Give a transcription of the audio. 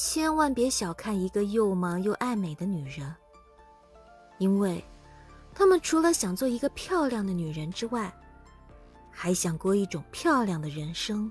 千万别小看一个又忙又爱美的女人，因为，她们除了想做一个漂亮的女人之外，还想过一种漂亮的人生。